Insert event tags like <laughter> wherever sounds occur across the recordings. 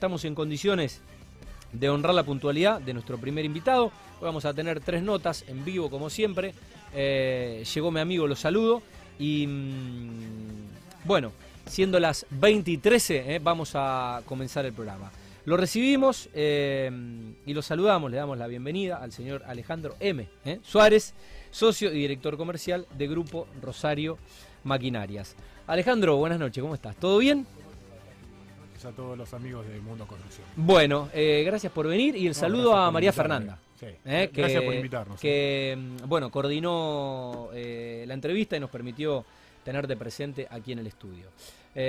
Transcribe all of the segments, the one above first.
estamos en condiciones de honrar la puntualidad de nuestro primer invitado. Hoy vamos a tener tres notas en vivo, como siempre. Eh, llegó mi amigo, lo saludo. Y mm, bueno, siendo las 20 y 13, eh, vamos a comenzar el programa. Lo recibimos eh, y lo saludamos, le damos la bienvenida al señor Alejandro M. Suárez, socio y director comercial de Grupo Rosario Maquinarias. Alejandro, buenas noches, ¿cómo estás? ¿Todo bien? A todos los amigos de Mundo Construcción. Bueno, eh, gracias por venir y el saludo a María Fernanda. Eh, gracias por invitarnos. Que, mm, bueno, coordinó eh, la entrevista y nos permitió tenerte presente aquí en el estudio.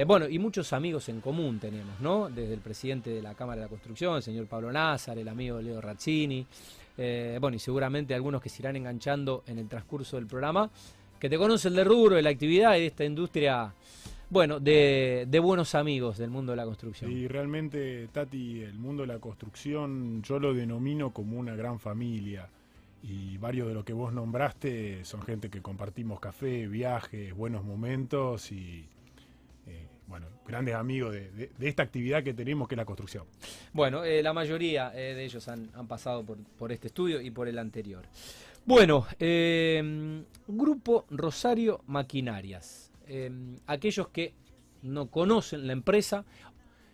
bueno, y muchos amigos en común tenemos, ¿no? Desde el presidente de la Cámara de la Construcción, el señor Pablo Nazar, el amigo Leo Razzini, bueno, y seguramente algunos que se irán enganchando en el transcurso del programa, que te conocen de rubro, de la actividad y de esta industria bueno, de, buenos amigos del mundo de la construcción. Y realmente, Tati, el mundo de la construcción yo lo denomino como una gran familia. Y varios de los que vos nombraste son gente que compartimos café, viajes, buenos momentos y, eh, bueno, grandes amigos de, esta actividad que tenemos que es la construcción. Bueno, eh, la mayoría eh, de ellos han, pasado por, por, este estudio y por el anterior. Bueno, Grupo Rosario Maquinarias. Em, aquellos que no conocen la empresa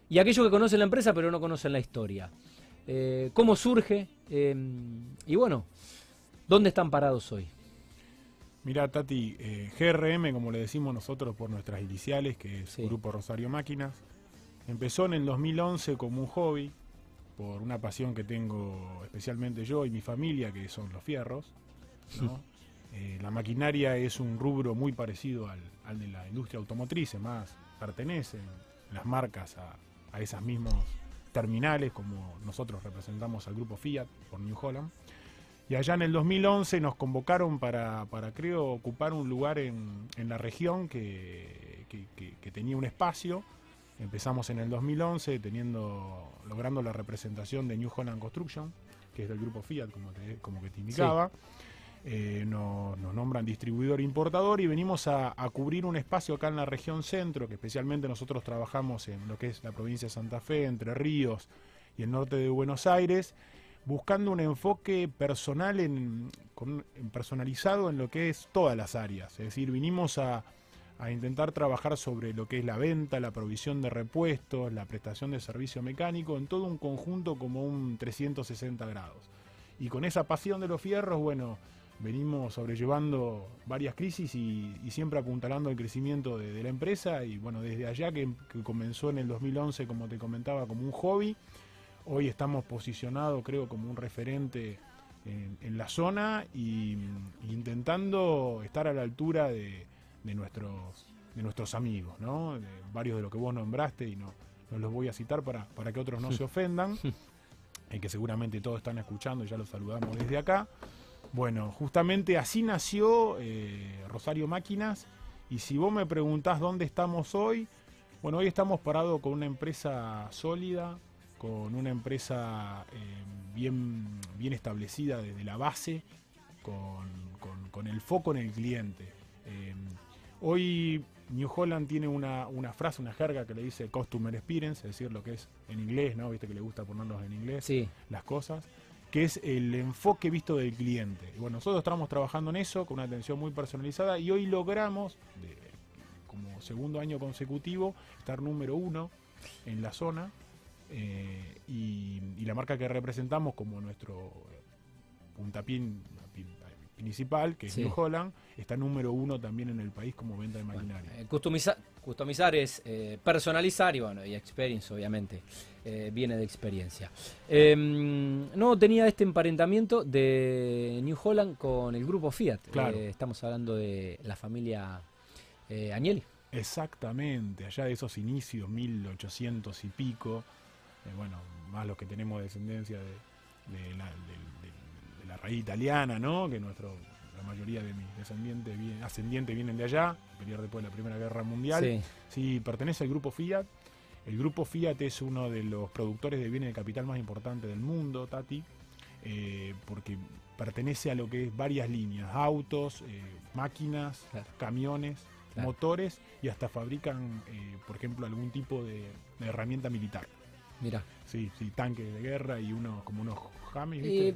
y aquellos que conocen la empresa pero no conocen la historia. Eh, ¿Cómo surge? Em, y bueno, ¿dónde están parados hoy? Mira, Tati, eh, GRM, como le decimos nosotros por nuestras iniciales, que es Grupo Rosario Máquinas, empezó en el 2011 como un hobby, por una pasión que tengo especialmente yo y mi familia, que son los fierros. <laughs> Eh, la maquinaria es un rubro muy parecido al, de la industria automotriz, más pertenecen las marcas a, a esas mismos terminales, como nosotros representamos al grupo Fiat por New Holland. Y allá en el 2011 nos convocaron para, para creo, ocupar un lugar en, en la región que, que, tenía un espacio. Empezamos en el 2011 teniendo, logrando la representación de New Holland Construction, que es del grupo Fiat, como, como que te indicaba. Eh, nos, nombran distribuidor e importador y venimos a, cubrir un espacio acá en la región centro, que especialmente nosotros trabajamos en lo que es la provincia de Santa Fe, Entre Ríos y el norte de Buenos Aires, buscando un enfoque personal, en, personalizado en lo que es todas las áreas. Es decir, vinimos a, a intentar trabajar sobre lo que es la venta, la provisión de repuestos, la prestación de servicio mecánico, en todo un conjunto como un 360 grados. Y con esa pasión de los fierros, bueno, venimos sobrellevando varias crisis y, siempre apuntalando el crecimiento de, la empresa y bueno, desde allá que, comenzó en el 2011, como te comentaba, como un hobby, hoy estamos posicionados creo como un referente en, la zona y, intentando estar a la altura de, nuestros de nuestros amigos, ¿no? varios de los que vos nombraste y no, no los voy a citar para, para que otros no se ofendan, y que seguramente todos están escuchando y ya los saludamos desde acá. Bueno, justamente así nació eh, Rosario Máquinas. Y si vos me preguntás dónde estamos hoy, bueno, hoy estamos parados con una empresa sólida, con una empresa eh, bien, bien establecida desde la base, con, el foco en el cliente. Eh, hoy New Holland tiene una, frase, una jerga que le dice Customer Experience, es decir, lo que es en inglés, ¿no? Viste que le gusta ponerlos en inglés sí. las cosas que es el enfoque visto del cliente. bueno, nosotros estamos trabajando en eso con una atención muy personalizada y hoy logramos, como segundo año consecutivo, estar número uno en la zona eh, y, la marca que representamos como nuestro puntapín principal, que es New Holland, está número uno también en el país como venta de maquinaria. Eh, customizar, es eh, personalizar y bueno, y experience obviamente eh, viene de experiencia. Em, no tenía este emparentamiento de New Holland con el grupo Fiat. Claro. estamos hablando de la familia Agnelli. Exactamente, allá de esos inicios, 1800 y pico, bueno, más los que tenemos descendencia de, la, la raíz italiana, ¿no? Que nuestro, mayoría de mis descendientes ascendientes vienen de allá, pelear después de la Primera Guerra Mundial. Sí. pertenece al grupo Fiat. El grupo Fiat es uno de los productores de bienes de capital más importantes del mundo, Tati, eh, porque pertenece a lo que es varias líneas, autos, eh, máquinas, camiones, motores y hasta fabrican, eh, por ejemplo, algún tipo de herramienta militar. Mira. Sí, sí, tanques de guerra y uno como unos James,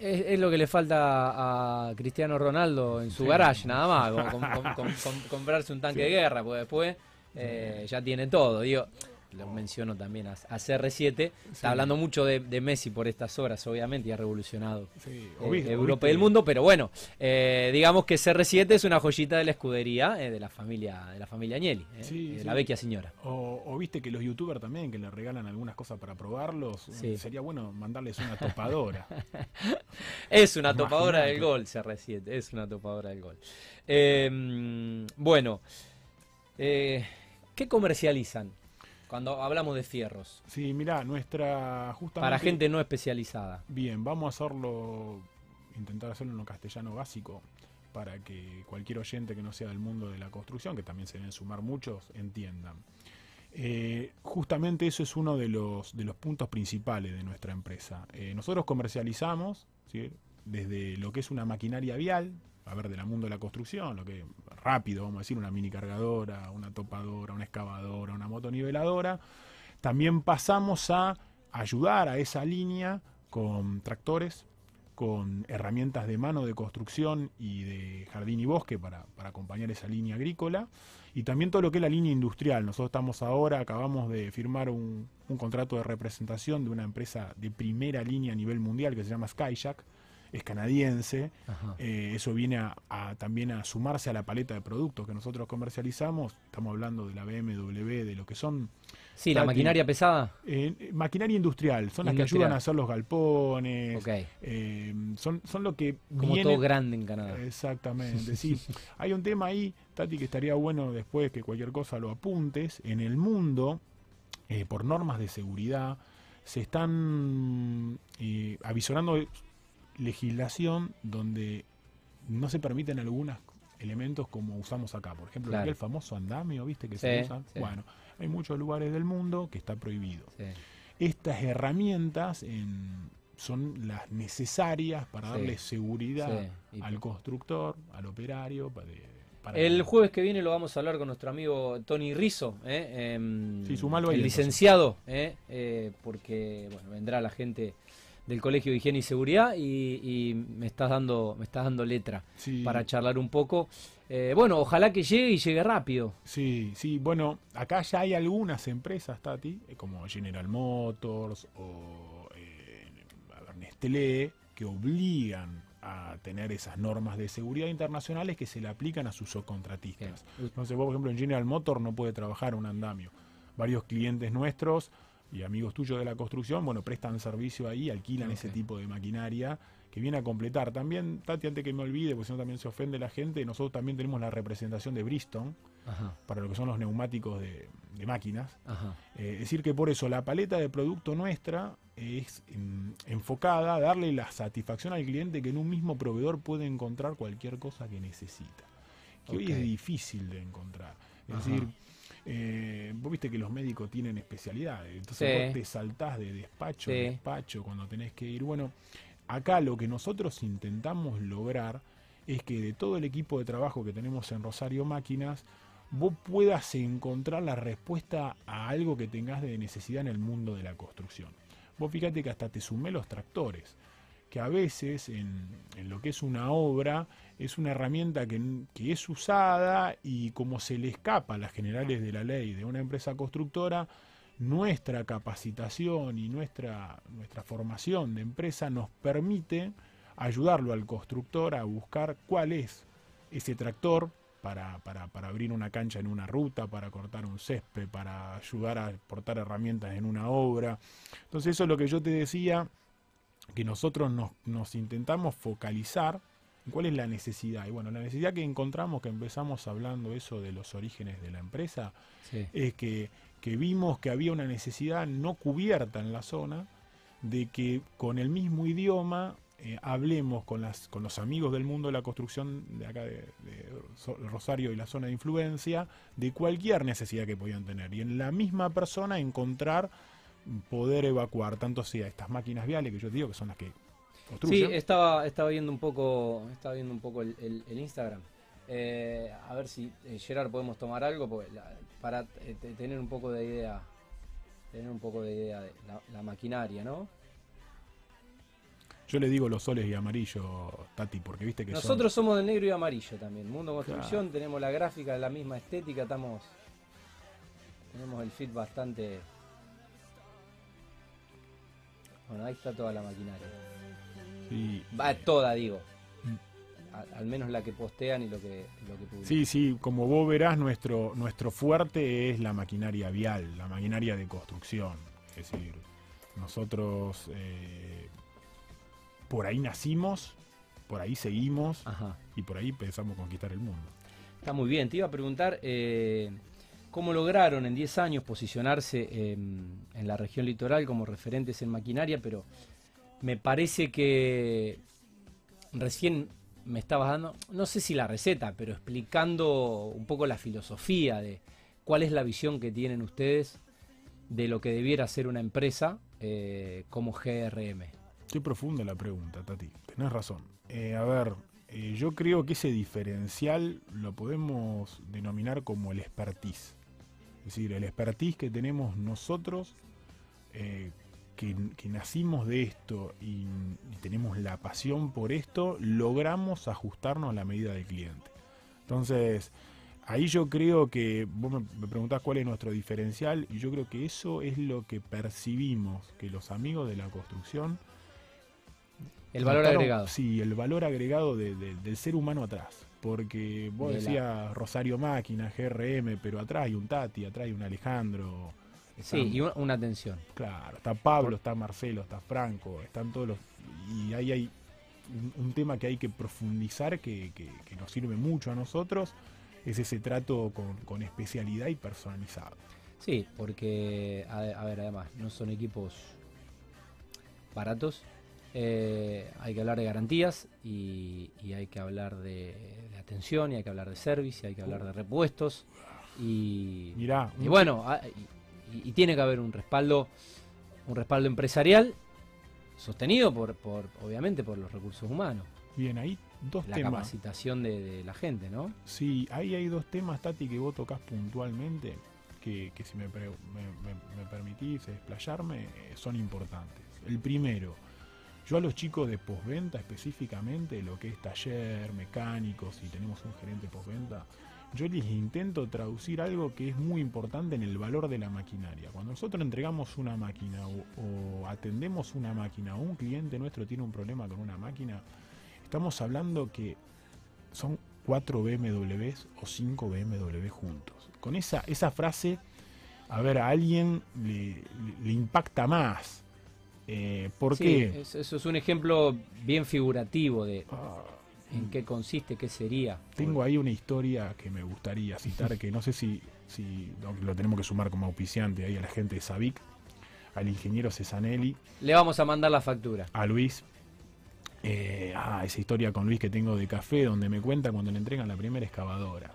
es, lo que le falta a Cristiano Ronaldo en su garage, nada más, <laughs> comprarse un tanque de guerra, pues después eh, ya tiene todo. Digo, lo menciono también a, CR7. Está hablando mucho de, Messi por estas horas, obviamente, y ha revolucionado eh, Europa y el mundo, pero bueno, eh, digamos que CR7 es una joyita de la escudería de la familia de la familia Agnelli, de la vecchia señora. O, viste que los youtubers también, que le regalan algunas cosas para probarlos, sería bueno mandarles una topadora. <laughs> es una topadora del gol, CR7, es una topadora del gol. Bueno, ¿qué comercializan? Cuando hablamos de fierros. Sí, mira, nuestra justamente... Para gente no especializada. Bien, vamos a hacerlo, intentar hacerlo en lo castellano básico, para que cualquier oyente que no sea del mundo de la construcción, que también se deben sumar muchos, entiendan. Eh, justamente eso es uno de los, de los puntos principales de nuestra empresa. Eh, nosotros comercializamos desde lo que es una maquinaria vial, a ver, del mundo de la construcción, lo que rápido, vamos a decir, una mini cargadora, una topadora, una excavadora, una motoniveladora. También pasamos a ayudar a esa línea con tractores, con herramientas de mano de construcción y de jardín y bosque para, acompañar esa línea agrícola. Y también todo lo que es la línea industrial. Nosotros estamos ahora, acabamos de firmar un, un contrato de representación de una empresa de primera línea a nivel mundial que se llama Skyjack es canadiense. Eh, eso viene a, también a sumarse a la paleta de productos que nosotros comercializamos. Estamos hablando de la BMW, de lo que son... Sí, la maquinaria pesada. Eh, maquinaria industrial, son las que ayudan a hacer los galpones. Eh, son, son lo que... Como todo grande en Canadá. Exactamente, sí. <laughs> Hay un tema ahí, Tati, que estaría bueno después que cualquier cosa lo apuntes. En el mundo, por normas de seguridad, se están avisorando legislación donde no se permiten algunos elementos como usamos acá. Por ejemplo, el famoso andamio, ¿viste? Que se usa. Bueno, hay muchos lugares del mundo que está prohibido. Estas herramientas son las necesarias para darle seguridad al constructor, al operario. Para, el jueves que viene lo vamos a hablar con nuestro amigo Tony Rizzo, ¿eh? Em, el licenciado, ¿eh? Eh, porque bueno, vendrá la gente del Colegio de Higiene y Seguridad y, me estás dando me estás dando letra para charlar un poco. Eh, bueno, ojalá que llegue y llegue rápido. Sí, sí, bueno, acá ya hay algunas empresas, Tati, eh, como General Motors o eh, Nestlé, que obligan a tener esas normas de seguridad internacionales que se le aplican a sus subcontratistas. Entonces, vos, por ejemplo, en General Motors no puede trabajar un andamio. Varios clientes nuestros y amigos tuyos de la construcción, bueno, prestan servicio ahí, alquilan ese tipo de maquinaria que viene a completar. También, Tati, antes que me olvide, porque si no también se ofende la gente, nosotros también tenemos la representación de Bristol para lo que son los neumáticos de, máquinas. Eh, es decir, que por eso la paleta de producto nuestra es enfocada a darle la satisfacción al cliente que en un mismo proveedor puede encontrar cualquier cosa que necesita. Que hoy es difícil de encontrar. Es decir, eh, vos viste que los médicos tienen especialidades, entonces vos te saltás de despacho a despacho cuando tenés que ir. Bueno, acá lo que nosotros intentamos lograr es que de todo el equipo de trabajo que tenemos en Rosario Máquinas, vos puedas encontrar la respuesta a algo que tengas de necesidad en el mundo de la construcción. Vos fíjate que hasta te sumé los tractores que a veces en, lo que es una obra es una herramienta que, es usada y como se le escapa a las generales de la ley de una empresa constructora, nuestra capacitación y nuestra, nuestra formación de empresa nos permite ayudarlo al constructor a buscar cuál es ese tractor para, para, para, abrir una cancha en una ruta, para cortar un césped, para ayudar a portar herramientas en una obra. Entonces eso es lo que yo te decía que nosotros nos, intentamos focalizar cuál es la necesidad. Y bueno, la necesidad que encontramos, que empezamos hablando eso de los orígenes de la empresa, es que, vimos que había una necesidad no cubierta en la zona de que con el mismo idioma eh, hablemos con, las, con los amigos del mundo de la construcción de acá de, Rosario y la zona de influencia de cualquier necesidad que podían tener. Y en la misma persona encontrar poder evacuar tanto sea estas máquinas viales que yo digo que son las que Sí, estaba, estaba viendo un poco, estaba viendo un poco el, Instagram. Eh, a ver si eh, Gerard podemos tomar algo para eh, tener un poco de idea. tener un poco de idea de la, maquinaria, ¿no? Yo le digo los soles y amarillo, Tati, porque viste que Nosotros somos de negro y amarillo también. Mundo Construcción, tenemos la gráfica, la misma estética, estamos. Tenemos el fit bastante. Bueno, ahí está toda la maquinaria. Sí. Va toda, digo al menos la que postean y lo que, lo que publican. Sí, sí, como vos verás, nuestro, nuestro fuerte es la maquinaria vial, la maquinaria de construcción. Es decir, nosotros eh, por ahí nacimos, por ahí seguimos y por ahí pensamos conquistar el mundo. Está muy bien, te iba a preguntar eh, cómo lograron en 10 años posicionarse en la región litoral como referentes en maquinaria, pero me parece que recién me estabas dando, no sé si la receta, pero explicando un poco la filosofía de cuál es la visión que tienen ustedes de lo que debiera ser una empresa eh, como GRM. Qué profunda la pregunta, Tati. Tenés razón. Eh, a ver, eh, yo creo que ese diferencial lo podemos denominar como el expertise. Es decir, el expertise que tenemos nosotros que, nacimos de esto y, tenemos la pasión por esto, logramos ajustarnos a la medida del cliente. Entonces, ahí yo creo que, vos me, preguntás cuál es nuestro diferencial, y yo creo que eso es lo que percibimos, que los amigos de la construcción... El valor agregado. Sí, el valor agregado del ser humano atrás. Porque vos decías Rosario Máquina, GRM, pero atrás hay un Tati, atrás hay un Alejandro, sí, y una, atención. Claro, está Pablo, está Marcelo, está Franco, están todos los... Y ahí hay un, tema que hay que profundizar, que, nos sirve mucho a nosotros, es ese trato con, especialidad y personalizado. Sí, porque, a, ver, además, no son equipos baratos, eh, hay que hablar de garantías y, hay que hablar de, atención y hay que hablar de service y hay que hablar de repuestos y, Mirá, y bueno, y, tiene que haber un respaldo, un respaldo empresarial sostenido por, por obviamente por los recursos humanos. Bien, ahí dos la temas. La capacitación de, la gente, ¿no? Sí, ahí hay dos temas, Tati, que vos tocas puntualmente, que, si me, me, permitís explayarme, eh, son importantes. El primero, yo a los chicos de postventa específicamente, lo que es taller, mecánicos, si tenemos un gerente postventa, yo les intento traducir algo que es muy importante en el valor de la maquinaria. Cuando nosotros entregamos una máquina o, atendemos una máquina o un cliente nuestro tiene un problema con una máquina, estamos hablando que son cuatro BMWs o cinco BMW juntos. Con esa, esa frase, a ver, a alguien le, impacta más. Eh, ¿Por qué? Eso es un ejemplo bien figurativo de... Ah en qué consiste, qué sería. Tengo ahí una historia que me gustaría citar, que no sé si, si lo tenemos que sumar como auspiciante ahí a la gente de Sabic, al ingeniero Cesanelli. Le vamos a mandar la factura. A Luis. Eh, ah, esa historia con Luis que tengo de café, donde me cuenta cuando le entregan la primera excavadora.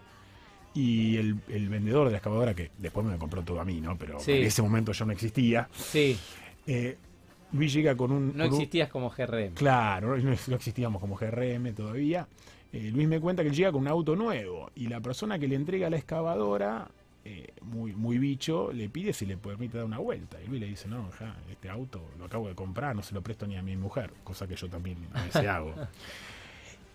Y el, vendedor de la excavadora, que después me compró todo a mí, ¿no? Pero en ese momento yo no existía. Sí. Eh, Luis llega con un... No existías como GRM. Claro, no, existíamos como GRM todavía. Eh, Luis me cuenta que él llega con un auto nuevo y la persona que le entrega la excavadora, eh, muy, muy bicho, le pide si le permite dar una vuelta. Y Luis le dice, no, ya, este auto lo acabo de comprar, no se lo presto ni a mi mujer, cosa que yo también a veces <laughs> hago.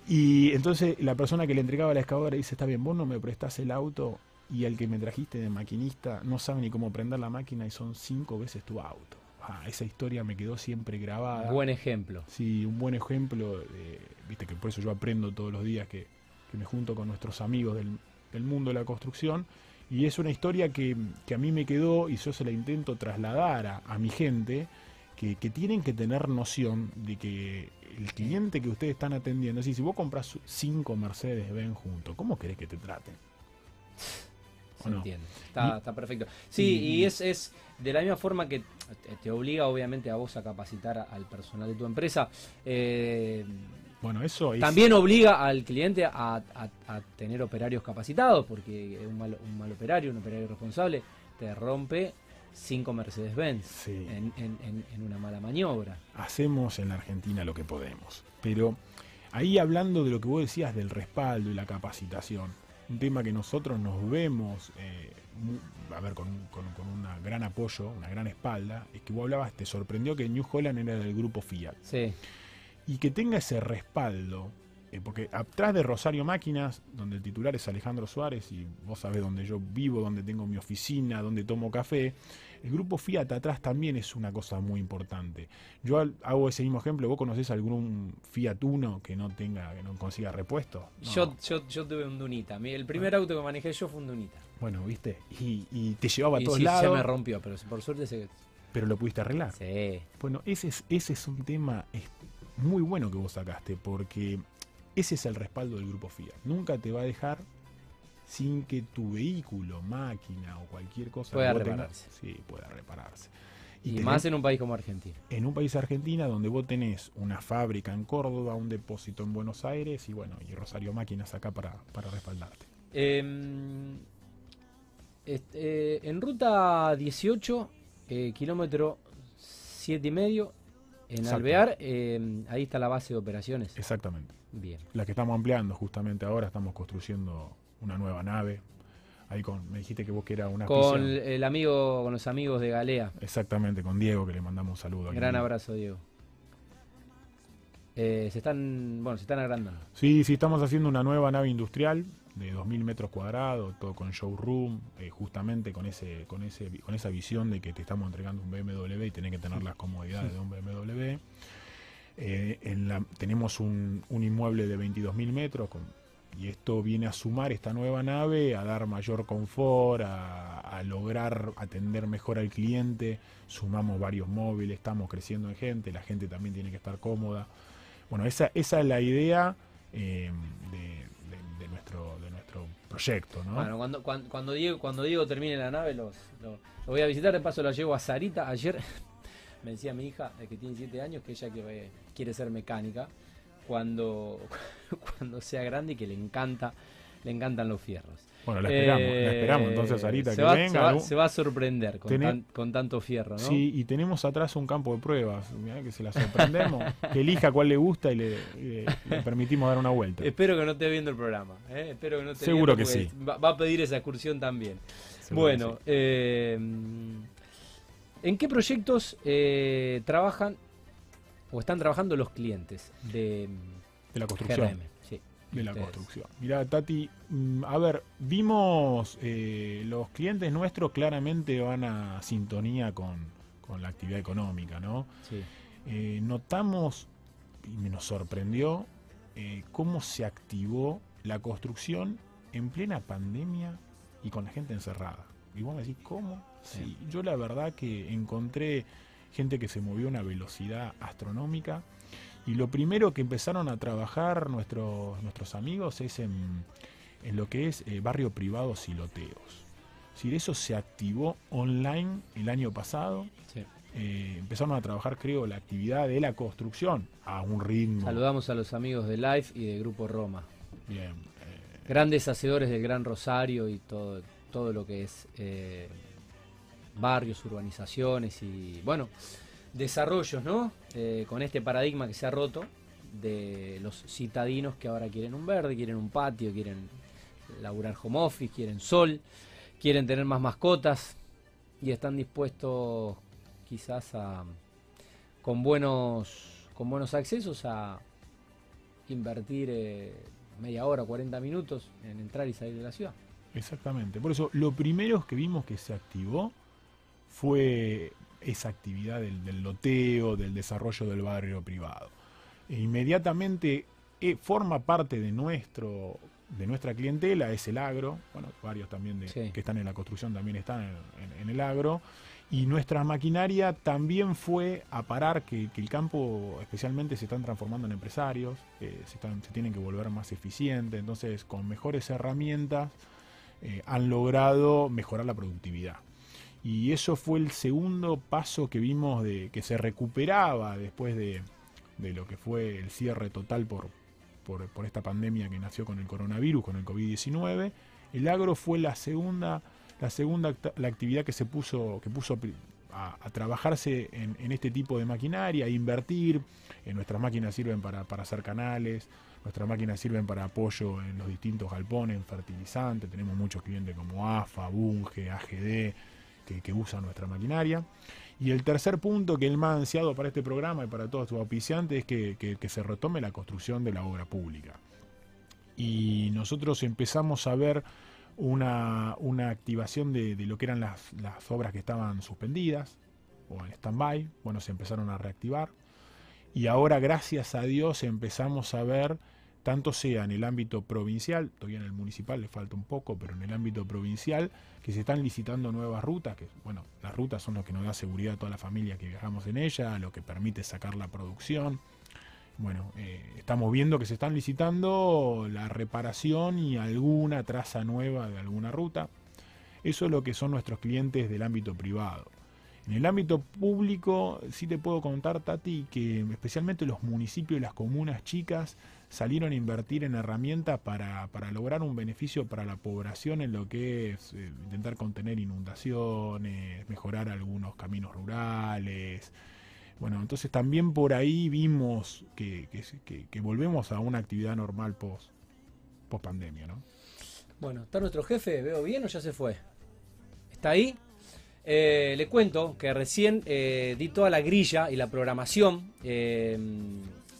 Y entonces la persona que le entregaba la excavadora dice, está bien, vos no me prestás el auto y el que me trajiste de maquinista no sabe ni cómo prender la máquina y son cinco veces tu auto. Ah, esa historia me quedó siempre grabada. Buen ejemplo. Sí, un buen ejemplo. Viste que por eso yo aprendo todos los días que, me junto con nuestros amigos del, mundo de la construcción. Y es una historia que, a mí me quedó y yo se la intento trasladar a, mi gente, que, tienen que tener noción de que el cliente que ustedes están atendiendo, es decir, si vos compras cinco Mercedes Benz juntos, ¿cómo querés que te traten? Se entiende. Está, está, perfecto. Sí, y, es, es de la misma forma que te obliga obviamente a vos a capacitar al personal de tu empresa. Eh, bueno, eso También obliga al cliente a, tener operarios capacitados, porque un mal, un mal operario, un operario responsable, te rompe cinco Mercedes-Benz en, en, una mala maniobra. Hacemos en la Argentina lo que podemos. Pero ahí hablando de lo que vos decías del respaldo y la capacitación, un tema que nosotros nos vemos, eh, a ver, con, con, un gran apoyo, una gran espalda, es que vos hablabas, te sorprendió que New Holland era del grupo Fiat. Sí. Y que tenga ese respaldo, eh, porque atrás de Rosario Máquinas, donde el titular es Alejandro Suárez, y vos sabés dónde yo vivo, donde tengo mi oficina, donde tomo café, el grupo Fiat atrás también es una cosa muy importante. Yo hago ese mismo ejemplo, ¿vos conocés algún Fiat Uno que no tenga, que no consiga repuesto? Yo, yo, yo, tuve un Dunita. El primer auto que manejé yo fue un Dunita. Bueno, viste, y, te llevaba a todos sí, lados. Se me rompió, pero por suerte se. Pero lo pudiste arreglar. Sí. Bueno, ese es, ese es un tema muy bueno que vos sacaste, porque ese es el respaldo del grupo Fiat. Nunca te va a dejar sin que tu vehículo, máquina o cualquier cosa pueda repararse. sí, pueda repararse. Y, más en un país como Argentina. En un país Argentina donde vos tenés una fábrica en Córdoba, un depósito en Buenos Aires y bueno, y Rosario Máquinas acá para, respaldarte. Em, este, en ruta 18, eh, kilómetro 7 y medio, en Alvear, em, ahí está la base de operaciones. Exactamente. Bien. La que estamos ampliando justamente ahora, estamos construyendo una nueva nave. Ahí con, me dijiste que vos que era una Con el amigo, con los amigos de Galea. Exactamente, con Diego, que le mandamos un saludo. Gran abrazo, Diego. Eh, se están, bueno, se están agrandando. Sí, sí, estamos haciendo una nueva nave industrial de 2.000 metros cuadrados, todo con showroom, eh, justamente con ese, con ese, con esa visión de que te estamos entregando un BMW y tenés que tener las comodidades de un BMW. Eh, tenemos un, un inmueble de 22.000 metros y esto viene a sumar esta nueva nave, a dar mayor confort, a, lograr atender mejor al cliente. Sumamos varios móviles, estamos creciendo en gente, la gente también tiene que estar cómoda. Bueno, esa, esa es la idea eh, de, nuestro, de nuestro proyecto. ¿no? Bueno, cuando, cuando, Diego, cuando Diego termine la nave, los, voy a visitar. De paso, la llevo a Sarita. Ayer me decía mi hija, que tiene 7 años, que ella quiere ser mecánica cuando, <laughs> cuando sea grande y que le encanta, le encantan los fierros. Bueno, la esperamos, la esperamos entonces Sarita que venga. Se va, a sorprender con, con, tanto fierro, ¿no? Sí, y tenemos atrás un campo de pruebas, que se la sorprendemos, que elija cuál le gusta y le, permitimos dar una vuelta. Espero que no esté viendo el programa, ¿eh? Espero que no esté Seguro que sí. Va, a pedir esa excursión también. bueno, eh, ¿en qué proyectos eh, trabajan o están trabajando los clientes de, la construcción. de la construcción. Mira, Tati, mm, a ver, vimos eh, los clientes nuestros claramente van a sintonía con, la actividad económica, ¿no? Sí. Eh, notamos, y me nos sorprendió, eh, cómo se activó la construcción en plena pandemia y con la gente encerrada. Y vos me decís, ¿cómo? Sí. yo la verdad que encontré gente que se movió a una velocidad astronómica. Y lo primero que empezaron a trabajar nuestros, nuestros amigos es en, lo que es eh, barrio privado siloteos. Si eso se activó online el año pasado. Eh, empezaron a trabajar, creo, la actividad de la construcción a un ritmo. Saludamos a los amigos de Life y de Grupo Roma. Bien. Eh, Grandes hacedores del Gran Rosario y todo, todo lo que es barrios, urbanizaciones y, bueno, desarrollos, ¿no? Eh, con este paradigma que se ha roto de los citadinos que ahora quieren un verde, quieren un patio, quieren laburar home office, quieren sol, quieren tener más mascotas y están dispuestos quizás a con buenos con buenos accesos a invertir eh, media hora, 40 minutos en entrar y salir de la ciudad. Exactamente. Por eso, lo primero que vimos que se activó fue esa actividad del, loteo, del desarrollo del barrio privado. E inmediatamente eh, forma parte de nuestro de nuestra clientela es el agro, bueno, varios también de, que están en la construcción también están en, el agro, y nuestra maquinaria también fue a parar que, el campo especialmente se están transformando en empresarios, eh, se, están, se tienen que volver más eficientes, entonces con mejores herramientas eh, han logrado mejorar la productividad. Y eso fue el segundo paso que vimos de que se recuperaba después de, lo que fue el cierre total por, por, esta pandemia que nació con el coronavirus, con el COVID-19. El agro fue la segunda, la segunda la actividad que se puso, que puso a, trabajarse en, este tipo de maquinaria, a invertir. En nuestras máquinas sirven para, para hacer canales, nuestras máquinas sirven para apoyo en los distintos galpones, en fertilizantes. Tenemos muchos clientes como AFA, Bunge, AGD, que, usan nuestra maquinaria. Y el tercer punto que el más ansiado para este programa y para todos sus auspiciantes es que, se retome la construcción de la obra pública. Y nosotros empezamos a ver una, activación de, lo que eran las, las obras que estaban suspendidas o en stand-by. Bueno, se empezaron a reactivar. Y ahora, gracias a Dios, empezamos a ver tanto sea en el ámbito provincial, todavía en el municipal le falta un poco, pero en el ámbito provincial, que se están licitando nuevas rutas, que bueno, las rutas son lo que nos da seguridad a toda la familia que viajamos en ella, lo que permite sacar la producción. Bueno, eh, estamos viendo que se están licitando la reparación y alguna traza nueva de alguna ruta. Eso es lo que son nuestros clientes del ámbito privado. En el ámbito público, sí te puedo contar, Tati, que especialmente los municipios y las comunas chicas salieron a invertir en herramientas para, lograr un beneficio para la población en lo que es eh, intentar contener inundaciones, mejorar algunos caminos rurales. Bueno, entonces también por ahí vimos que, que, volvemos a una actividad normal post, post pandemia, ¿no? Bueno, ¿está nuestro jefe? ¿Veo bien o ya se fue? ¿Está ahí? Eh, le cuento que recién eh, di toda la grilla y la programación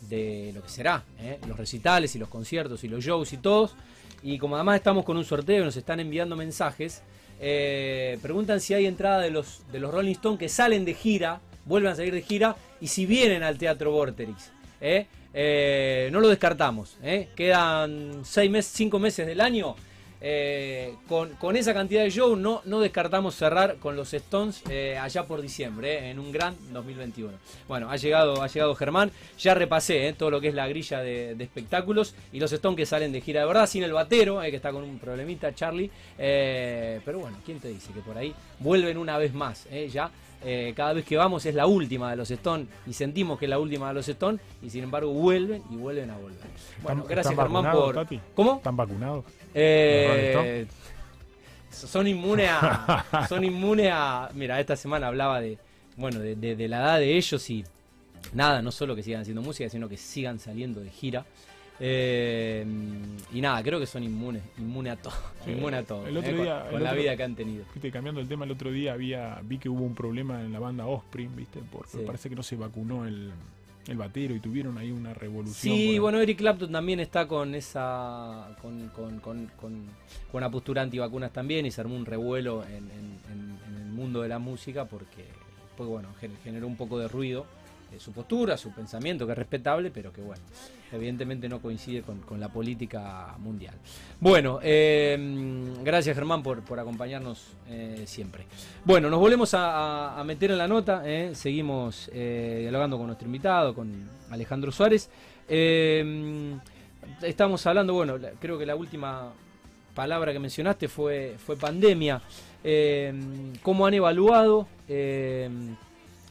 de lo que será, ¿eh? los recitales y los conciertos y los shows y todos. Y como además estamos con un sorteo nos están enviando mensajes, eh, preguntan si hay entrada de los, de los Rolling Stones que salen de gira, vuelven a salir de gira y si vienen al Teatro Vorterix. ¿eh? no lo descartamos, quedan seis meses, cinco meses del año eh, con, esa cantidad de show no, descartamos cerrar con los Stones eh, allá por diciembre, eh, en un gran 2021. Bueno, ha llegado, ha llegado Germán, ya repasé todo lo que es la grilla de, espectáculos y los Stones que salen de gira de verdad, sin el batero, que está con un problemita, Charlie. pero bueno, ¿quién te dice que por ahí vuelven una vez más? ya cada vez que vamos es la última de los Stones y sentimos que es la última de los Stones y sin embargo vuelven y vuelven a volver. Bueno, gracias Germán por... ¿Cómo? ¿Están vacunados? Eh, son inmunes a. <laughs> son inmunes a. Mira, esta semana hablaba de. Bueno, de, la edad de ellos y. Nada, no solo que sigan haciendo música, sino que sigan saliendo de gira. Eh, y nada, creo que son inmunes, inmunes a todo, inmune a todo. El otro eh, día, con, la vida que han tenido. cambiando el tema, el otro día había vi que hubo un problema en la banda Osprey, ¿viste? Porque parece que no se vacunó el, el batero y tuvieron ahí una revolución. Sí, bueno, Eric Clapton también está con esa con, con, con, con, una postura antivacunas también y se armó un revuelo en, en, el mundo de la música porque, pues bueno, generó un poco de ruido su postura, su pensamiento, que es respetable, pero que bueno, evidentemente no coincide con, la política mundial. Bueno, eh, gracias Germán por, acompañarnos eh, siempre. Bueno, nos volvemos a, meter en la nota, eh, seguimos dialogando con nuestro invitado, con Alejandro Suárez. estamos hablando, bueno, creo que la última palabra que mencionaste fue, fue pandemia. ¿Cómo han evaluado?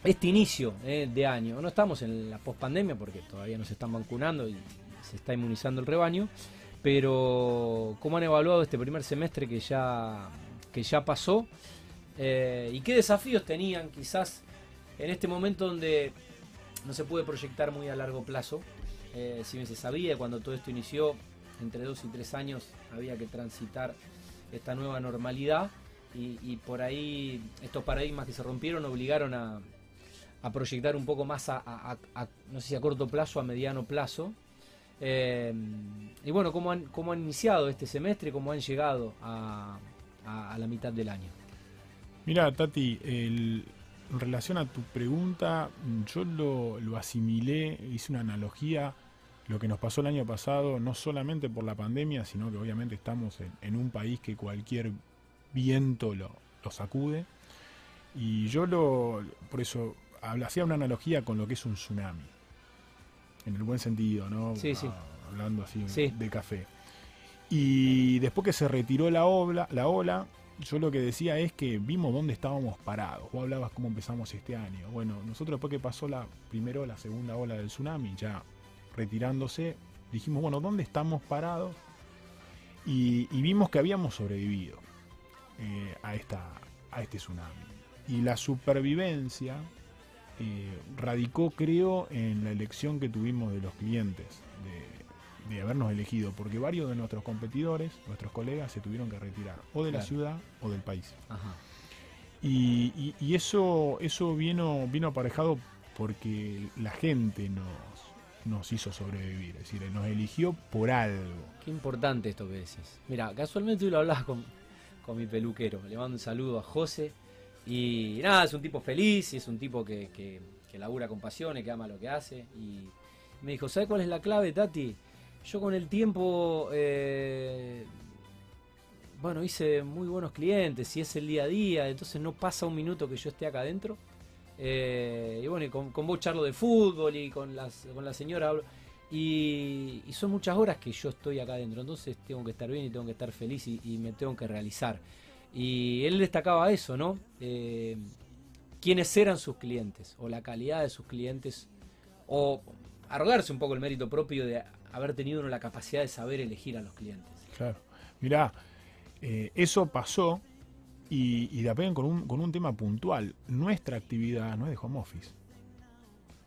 Este inicio eh, de año. No estamos en la pospandemia porque todavía no se están vacunando y se está inmunizando el rebaño, pero ¿cómo han evaluado este primer semestre que ya, que ya pasó? Eh, ¿Y qué desafíos tenían quizás en este momento donde no se puede proyectar muy a largo plazo? Eh, si bien se sabía cuando todo esto inició, entre dos y tres años había que transitar esta nueva normalidad y por ahí estos paradigmas que se rompieron obligaron a, a proyectar un poco más a, no sé si a corto plazo, a mediano plazo. Eh, y bueno, ¿cómo han, ¿cómo han iniciado este semestre? ¿Cómo han llegado a, la mitad del año? Mira, Tati, en relación a tu pregunta, yo lo, asimilé, hice una analogía, lo que nos pasó el año pasado, no solamente por la pandemia, sino que obviamente estamos en, un país que cualquier viento lo, lo sacude. Y yo lo, por eso hacía una analogía con lo que es un tsunami. En el buen sentido, ¿no? Sí, sí. Hablando así de café. Y después que se retiró la ola, la ola, yo lo que decía es que vimos dónde estábamos parados. Vos hablabas cómo empezamos este año. Bueno, nosotros después que pasó la primera o la segunda ola del tsunami, ya retirándose, dijimos, bueno, ¿dónde estamos parados? Y, vimos que habíamos sobrevivido eh, a, esta, a este tsunami. y la supervivencia eh, radicó, creo, en la elección que tuvimos de los clientes, de, habernos elegido, porque varios de nuestros competidores, nuestros colegas, se tuvieron que retirar, o de la ciudad o del país. Y, eso, eso vino, vino aparejado porque la gente nos, nos hizo sobrevivir, es decir, nos eligió por algo. Qué importante esto que decís. Mira, casualmente tú lo hablabas con, con mi peluquero. Le mando un saludo a José y nada, es un tipo feliz y es un tipo que, que, labura con pasión y que ama lo que hace. Y me dijo, ¿sabes cuál es la clave, Tati? Yo con el tiempo, eh, bueno, hice muy buenos clientes y es el día a día, entonces no pasa un minuto que yo esté acá adentro. Eh, y bueno, con, con, vos charlo de fútbol y con, las, con la señora hablo. Y, son muchas horas que yo estoy acá adentro, entonces tengo que estar bien y tengo que estar feliz y me tengo que realizar. Y él destacaba eso, ¿no? Eh, quiénes eran sus clientes, o la calidad de sus clientes, o arrogarse un poco el mérito propio de haber tenido la capacidad de saber elegir a los clientes. Claro. Mirá, eh, eso pasó y, y también con un, con un tema puntual. Nuestra actividad no es de home office.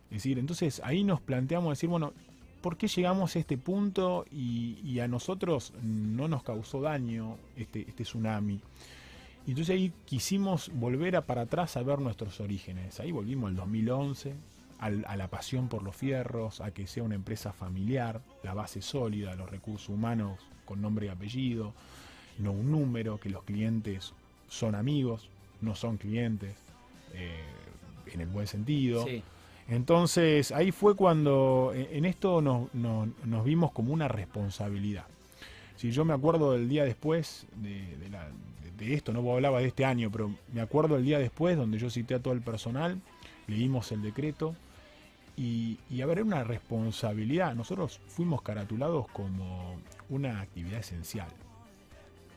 Es decir, entonces ahí nos planteamos decir, bueno, ¿por qué llegamos a este punto y, a nosotros no nos causó daño este, este tsunami? Y entonces ahí quisimos volver a para atrás a ver nuestros orígenes. Ahí volvimos al 2011, a la pasión por los fierros, a que sea una empresa familiar, la base sólida, los recursos humanos con nombre y apellido, no un número, que los clientes son amigos, no son clientes, eh, en el buen sentido. Entonces ahí fue cuando e, en esto nos, vimos como una responsabilidad. Si yo me acuerdo del día después de, esto, no hablaba de este año, pero me acuerdo el día después donde yo cité a todo el personal, leímos el decreto y, y a ver, era una responsabilidad. Nosotros fuimos caratulados como una actividad esencial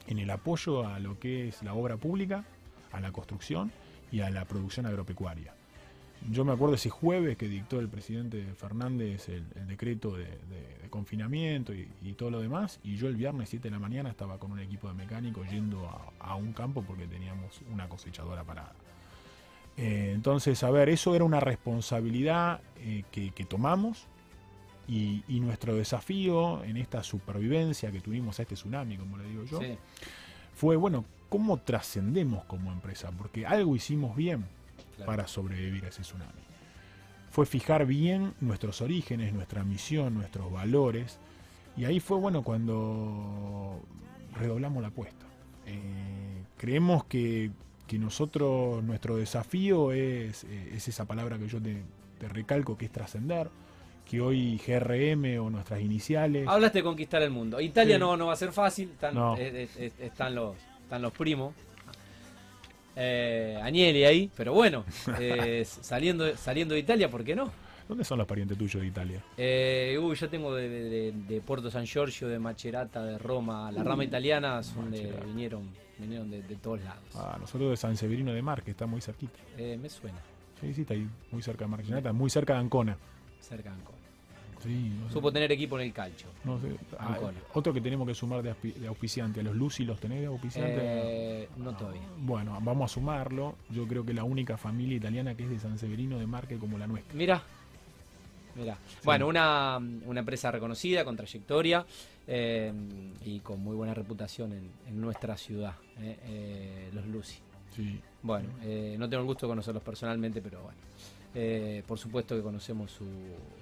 en el apoyo a lo que es la obra pública, a la construcción y a la producción agropecuaria. Yo me acuerdo ese jueves que dictó el presidente Fernández el, decreto de, confinamiento y, todo lo demás, y yo el viernes 7 de la mañana estaba con un equipo de mecánicos yendo a, un campo porque teníamos una cosechadora parada. Eh, entonces, a ver, eso era una responsabilidad eh, que, tomamos y, nuestro desafío en esta supervivencia que tuvimos a este tsunami, como le digo yo, fue, bueno, ¿cómo trascendemos como empresa? Porque algo hicimos bien para sobrevivir a ese tsunami. Fue fijar bien nuestros orígenes, nuestra misión, nuestros valores, y ahí fue bueno cuando redoblamos la apuesta. Eh, creemos que, nosotros, nuestro desafío es, eh, es, esa palabra que yo te, recalco, que es trascender, que hoy GRM o nuestras iniciales... Hablaste de conquistar el mundo. Italia no, no va a ser fácil, están, eh, están, los, están los primos, eh, Agnelli ahí, pero bueno, eh, saliendo, saliendo de Italia, ¿por qué no? ¿Dónde son los parientes tuyos de Italia? Eh, uy, yo tengo de, Puerto San Giorgio, de Macerata, de Roma, la rama italiana son de, vinieron, vinieron de, todos lados. Ah, nosotros de San Severino de Mar, que está muy cerquita. Eh, me suena. Sí, sí, está ahí, muy cerca de Marginata, muy cerca de Ancona. Cerca de Ancona. Supo tener equipo en el calcio. Ah, otro que tenemos que sumar de, auspiciante. ¿A los Lucy los tenés de auspiciante? Eh, no todavía. Bueno, vamos a sumarlo. Yo creo que la única familia italiana que es de San Severino de Marque como la nuestra. Mira. Mira. Bueno, una, empresa reconocida, con trayectoria eh, y con muy buena reputación en, nuestra ciudad, eh, los Lucy. Sí. Bueno, no tengo el gusto de conocerlos personalmente, pero bueno. por supuesto que conocemos su,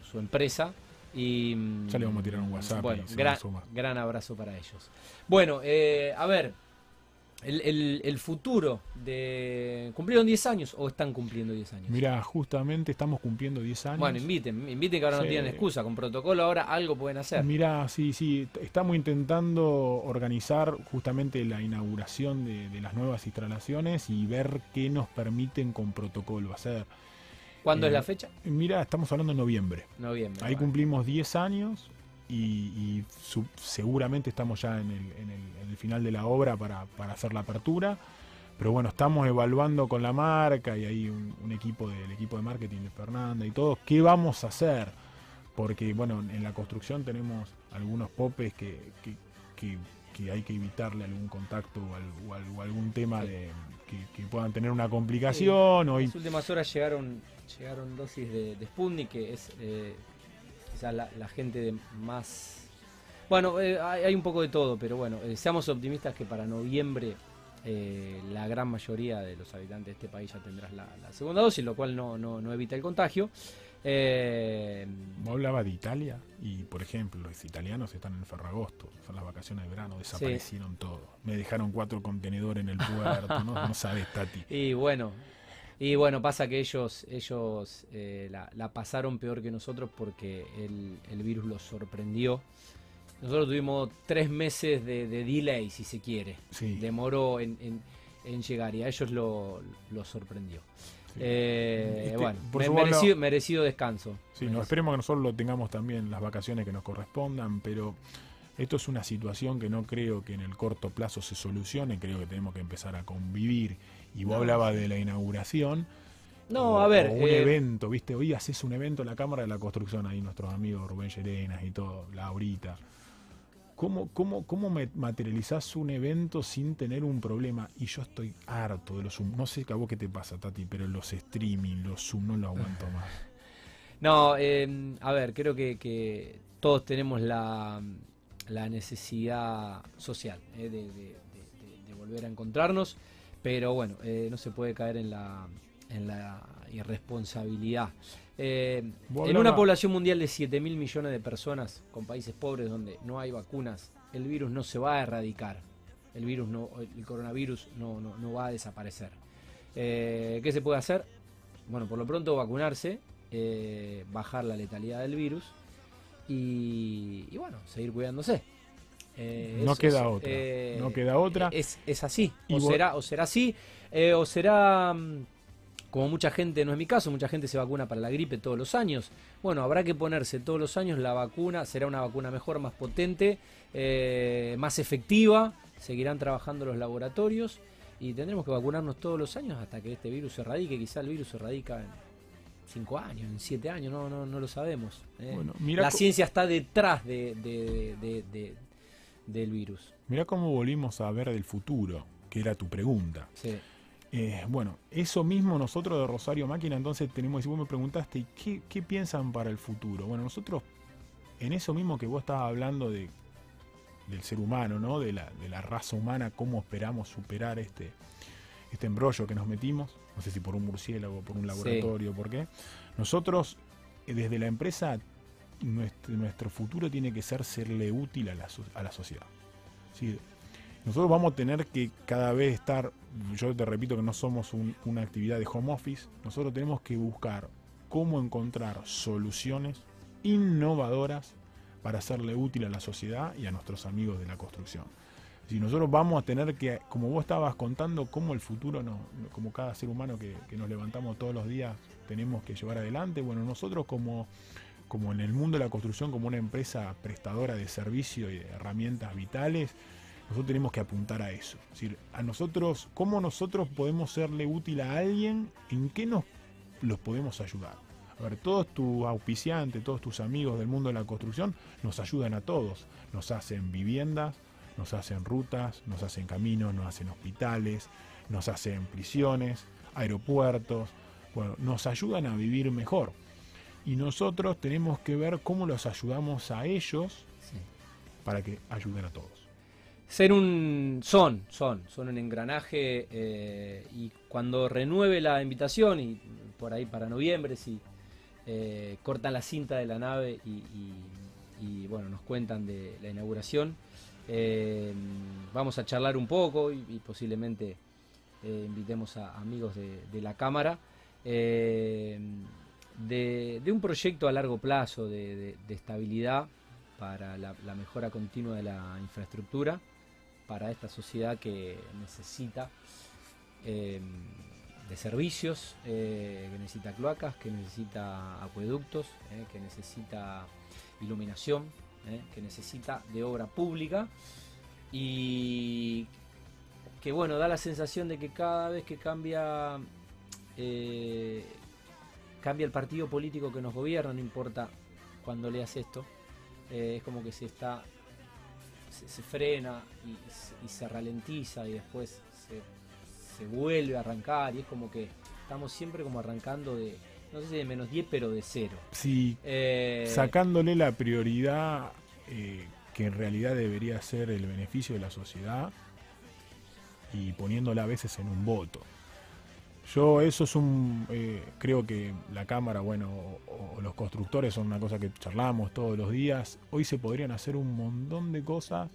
su empresa y, mm, ya le vamos a tirar un WhatsApp. Bueno, gran, abrazo para ellos. Bueno, eh, a ver, el, futuro de... ¿Cumplieron 10 años o están cumpliendo 10 años? Mira, justamente estamos cumpliendo 10 años. Bueno, inviten, inviten que ahora no tienen excusa, con protocolo ahora algo pueden hacer. Mira, sí, sí, estamos intentando organizar justamente la inauguración de, de las nuevas instalaciones y ver qué nos permiten con protocolo hacer. ¿Cuándo es la eh, fecha? Mira, estamos hablando de noviembre. Noviembre. Ahí cumplimos 10 años y, seguramente estamos ya en el, final de la obra para, hacer la apertura. Pero bueno, estamos evaluando con la marca y hay un, equipo del equipo de marketing de Fernanda y todo, qué vamos a hacer. Porque bueno, en la construcción tenemos algunos popes que, que hay que evitarle algún contacto o, algún tema de, que, puedan tener una complicación. En las últimas horas llegaron llegaron dosis de, de Sputnik, que es eh, quizás la, gente de más... Bueno, eh, hay, un poco de todo, pero bueno, eh, seamos optimistas que para noviembre la gran mayoría de los habitantes de este país ya tendrás la, segunda dosis, lo cual no, no evita el contagio. Eh, hablaba de Italia y, por ejemplo, los italianos están en Ferragosto, son las vacaciones de verano, desaparecieron todo. Me dejaron cuatro contenedores en el puerto, ¿no? sabes, Tati. Y bueno, y bueno, pasa que ellos, ellos eh, la, pasaron peor que nosotros porque el, virus los sorprendió. Nosotros tuvimos tres meses de, delay, si se quiere. Demoró en, llegar y a ellos lo, lo sorprendió. Eh, bueno, merecido, descanso. Sí, no, esperemos que nosotros lo tengamos también las vacaciones que nos correspondan, pero esto es una situación que no creo que en el corto plazo se solucione, creo que tenemos que empezar a convivir. Y vos hablabas de la inauguración. No, a ver. un eh, evento, ¿viste? Hoy haces un evento en la Cámara de la Construcción, ahí nuestros amigos Rubén Llerenas y todo, Laurita. ¿Cómo, cómo, cómo materializás un evento sin tener un problema? Y yo estoy harto de los Zoom. No sé a vos qué te pasa, Tati, pero los streaming, los Zoom, no lo aguanto más. <laughs> No, em, a ver, creo que, todos tenemos la, necesidad social eh, de, volver a encontrarnos, pero bueno, eh, no se puede caer en la, en la irresponsabilidad. Eh, en una población mundial de 7 mil millones de personas, con países pobres donde no hay vacunas, el virus no se va a erradicar. El virus no, el coronavirus no, no, va a desaparecer. Eh, ¿Qué se puede hacer? Bueno, por lo pronto vacunarse, eh, bajar la letalidad del virus y, bueno, seguir cuidándose. No, queda otra, no queda otra. Es, así. O será, o será así. o será mm, como mucha gente, no es mi caso, mucha gente se vacuna para la gripe todos los años. Bueno, habrá que ponerse todos los años la vacuna, será una vacuna mejor, más potente, eh, más efectiva, seguirán trabajando los laboratorios y tendremos que vacunarnos todos los años hasta que este virus se erradique. Quizá el virus se erradica en cinco años, en siete años, no, no, no lo sabemos. ¿eh? la ciencia está detrás de, del virus. Mira cómo volvimos a ver del futuro, que era tu pregunta. Sí. Eh, bueno, eso mismo nosotros de Rosario Máquina, entonces tenemos, si vos me preguntaste, ¿qué, ¿qué, piensan para el futuro? Bueno, nosotros, en eso mismo que vos estabas hablando de, del ser humano, ¿no? De la, de la raza humana, cómo esperamos superar este, este embrollo que nos metimos, no sé si por un murciélago, por un laboratorio, por qué. Nosotros, eh, desde la empresa, nuestro, futuro tiene que ser serle útil a la, a la sociedad. ¿sí? Nosotros vamos a tener que cada vez estar, yo te repito que no somos una actividad de home office, nosotros tenemos que buscar cómo encontrar soluciones innovadoras para hacerle útil a la sociedad y a nuestros amigos de la construcción. Si nosotros vamos a tener que, como vos estabas contando, cómo el futuro, no, como cada ser humano que, nos levantamos todos los días, tenemos que llevar adelante, bueno, nosotros como, como en el mundo de la construcción, como una empresa prestadora de servicios y de herramientas vitales, nosotros tenemos que apuntar a eso. Es decir, a nosotros, cómo nosotros podemos serle útil a alguien, en qué nos los podemos ayudar. A ver, todos tus auspiciantes, todos tus amigos del mundo de la construcción nos ayudan a todos. Nos hacen viviendas, nos hacen rutas, nos hacen caminos, nos hacen hospitales, nos hacen prisiones, aeropuertos. Bueno, nos ayudan a vivir mejor. Y nosotros tenemos que ver cómo los ayudamos a ellos para que ayuden a todos. Ser un son, son, son un engranaje eh, y cuando renueve la invitación y por ahí para noviembre si eh, cortan la cinta de la nave y, bueno nos cuentan de la inauguración eh, vamos a charlar un poco y, posiblemente invitemos a amigos de, la cámara de, un proyecto a largo plazo de, estabilidad para la mejora continua de la infraestructura para esta sociedad que necesita eh, de servicios, eh, que necesita cloacas, que necesita acueductos, eh, que necesita iluminación, que necesita de obra pública y que bueno, da la sensación de que cada vez que cambia cambia el partido político que nos gobierna, no importa cuando leas esto, es como que se está se, frena y, se ralentiza y después se, vuelve a arrancar y es como que estamos siempre como arrancando de, no sé si de menos 10, pero de cero. Sí, eh, sacándole la prioridad eh, que en realidad debería ser el beneficio de la sociedad y poniéndola a veces en un voto. Yo eso es un, eh, creo que la Cámara, bueno, o, los constructores son una cosa que charlamos todos los días. Hoy se podrían hacer un montón de cosas,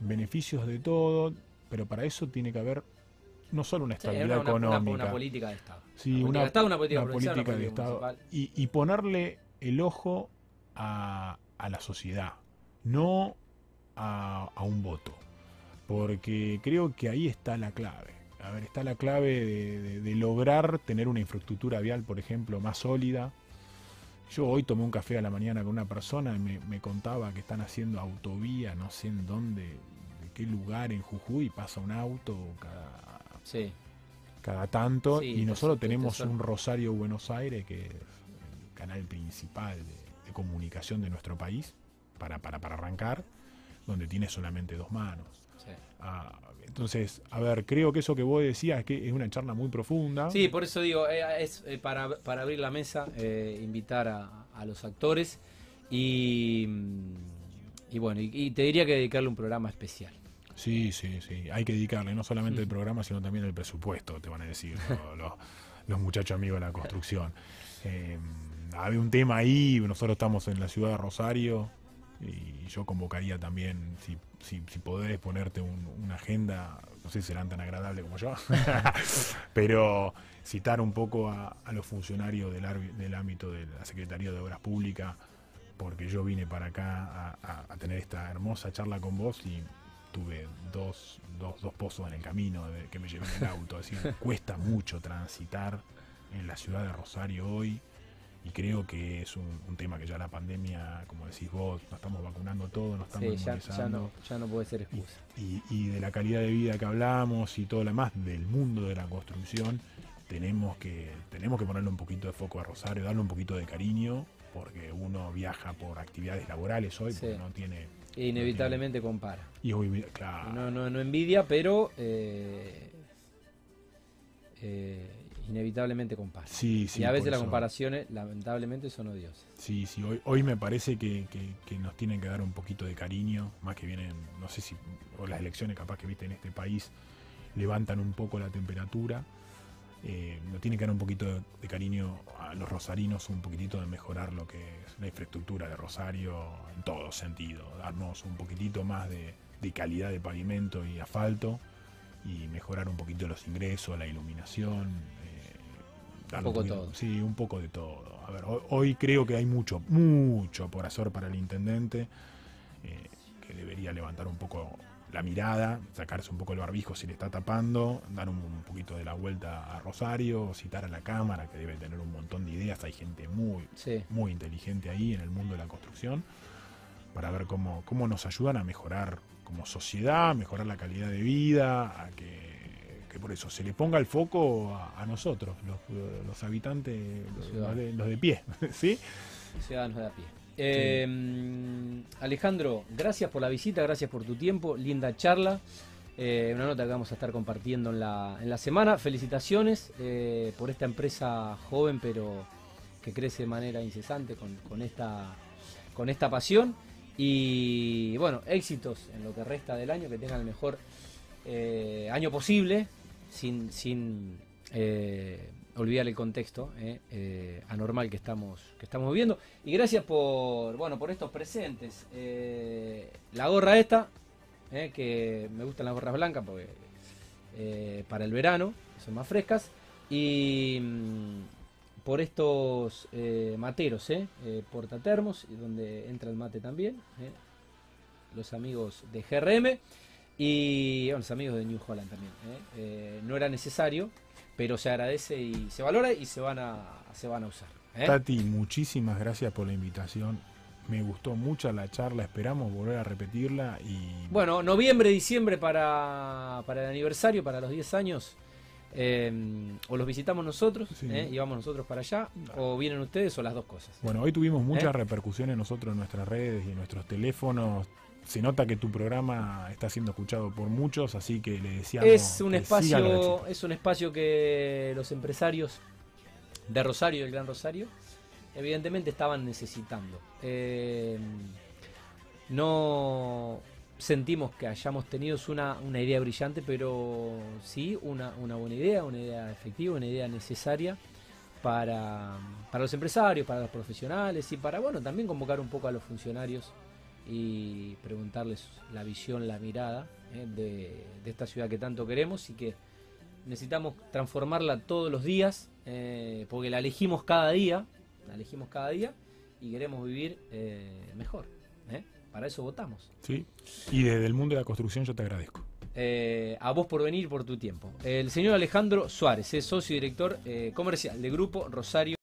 beneficios de todo, pero para eso tiene que haber no solo una estabilidad económica. Una, política de Estado. Sí, una, política, de, una política de Estado. Y, ponerle el ojo a, la sociedad, no a un voto. Porque creo que ahí está la clave a ver, está la clave de, lograr tener una infraestructura vial, por ejemplo, más sólida. Yo hoy tomé un café a la mañana con una persona y me, contaba que están haciendo autovía, no sé en dónde, de qué lugar en Jujuy pasa un auto cada, cada tanto. y nosotros tenemos un Rosario Buenos Aires, que es el canal principal de, comunicación de nuestro país, para, para, para arrancar, donde tiene solamente dos manos. Ah, entonces, a ver, creo que eso que vos decías es que es una charla muy profunda. Sí, por eso digo, eh, es eh, para, abrir la mesa, eh, invitar a, los actores y, y bueno, y, te diría que dedicarle un programa especial. Sí, sí, sí, hay que dedicarle no solamente el programa, sino también el presupuesto, te van a decir <laughs> los, muchachos amigos de la construcción. había un tema ahí, nosotros estamos en la ciudad de Rosario, y yo convocaría también, si, si, si podés ponerte una agenda, no sé si serán tan agradables como yo, <laughs> pero citar un poco a, los funcionarios del, del, ámbito de la Secretaría de Obras Públicas, porque yo vine para acá a, tener esta hermosa charla con vos y tuve dos, dos, dos pozos en el camino de, que me llevé en el auto. Es decir, <laughs> cuesta mucho transitar en la ciudad de Rosario hoy y creo que es un, tema que ya la pandemia, como decís vos, nos estamos vacunando todos, nos estamos sí, ya, no, ya no puede ser excusa. Y, de la calidad de vida que hablamos y todo lo demás del mundo de la construcción, tenemos que, tenemos que ponerle un poquito de foco a Rosario, darle un poquito de cariño, porque uno viaja por actividades laborales hoy, porque no tiene... Inevitablemente compara. Y hoy, claro. No, no, no envidia, pero... Eh, eh, inevitablemente compara. Sí, sí, y a veces las comparaciones, lamentablemente, son odiosas. Sí, sí, hoy, hoy me parece que, nos tienen que dar un poquito de cariño, más que vienen, no sé si, o las elecciones capaz que viste en este país, levantan un poco la temperatura. Eh, nos tiene que dar un poquito de, cariño a los rosarinos, un poquitito de mejorar lo que es la infraestructura de Rosario en todo sentido, darnos un poquitito más de, de calidad de pavimento y asfalto y mejorar un poquito los ingresos, la iluminación, un poco todo. Sí, un poco de todo. A ver, hoy, creo que hay mucho, mucho por hacer para el intendente, eh, que debería levantar un poco la mirada, sacarse un poco el barbijo si le está tapando, dar un, poquito de la vuelta a Rosario, citar a la Cámara, que debe tener un montón de ideas. Hay gente muy, muy inteligente ahí en el mundo de la construcción, para ver cómo, cómo nos ayudan a mejorar como sociedad, mejorar la calidad de vida, a que por eso se le ponga el foco a, nosotros, los, habitantes, los, de, pie, <laughs> ¿sí? Ciudadanos de a pie. Eh, Alejandro, gracias por la visita, gracias por tu tiempo, linda charla. Eh, una nota que vamos a estar compartiendo en la, en la semana. Felicitaciones eh, por esta empresa joven, pero que crece de manera incesante con, con, esta, con esta pasión. Y bueno, éxitos en lo que resta del año, que tengan el mejor año posible sin, sin eh, olvidar el contexto eh, eh, anormal que estamos, que estamos viviendo. Y gracias por, bueno, por estos presentes. la gorra esta, que me gustan las gorras blancas porque para el verano, son más frescas. Y mm, por estos materos, portatermos, donde entra el mate también. los amigos de GRM. Y los amigos de New Holland también. ¿eh? Eh, no era necesario, pero se agradece y se valora y se van a, se van a usar. ¿eh? Tati, muchísimas gracias por la invitación. Me gustó mucho la charla, esperamos volver a repetirla y... Bueno, noviembre, diciembre para, para el aniversario, para los 10 años. o los visitamos nosotros y vamos nosotros para allá, o vienen ustedes, o las dos cosas. Bueno, hoy tuvimos muchas repercusiones nosotros en nuestras redes y en nuestros teléfonos se nota que tu programa está siendo escuchado por muchos, así que le decíamos es un espacio es un espacio que los empresarios de Rosario, del Gran Rosario, evidentemente estaban necesitando. Eh, no sentimos que hayamos tenido una, una idea brillante, pero sí una, una, buena idea, una idea efectiva, una idea necesaria para, para los empresarios, para los profesionales y para, bueno, también convocar un poco a los funcionarios y preguntarles la visión, la mirada eh, de, de, esta ciudad que tanto queremos y que necesitamos transformarla todos los días, eh, porque la elegimos cada día, la elegimos cada día y queremos vivir eh, mejor. Para eso votamos. Sí, y desde el mundo de la construcción yo te agradezco. a vos por venir por tu tiempo. El señor Alejandro Suárez es socio y director comercial del Grupo Rosario.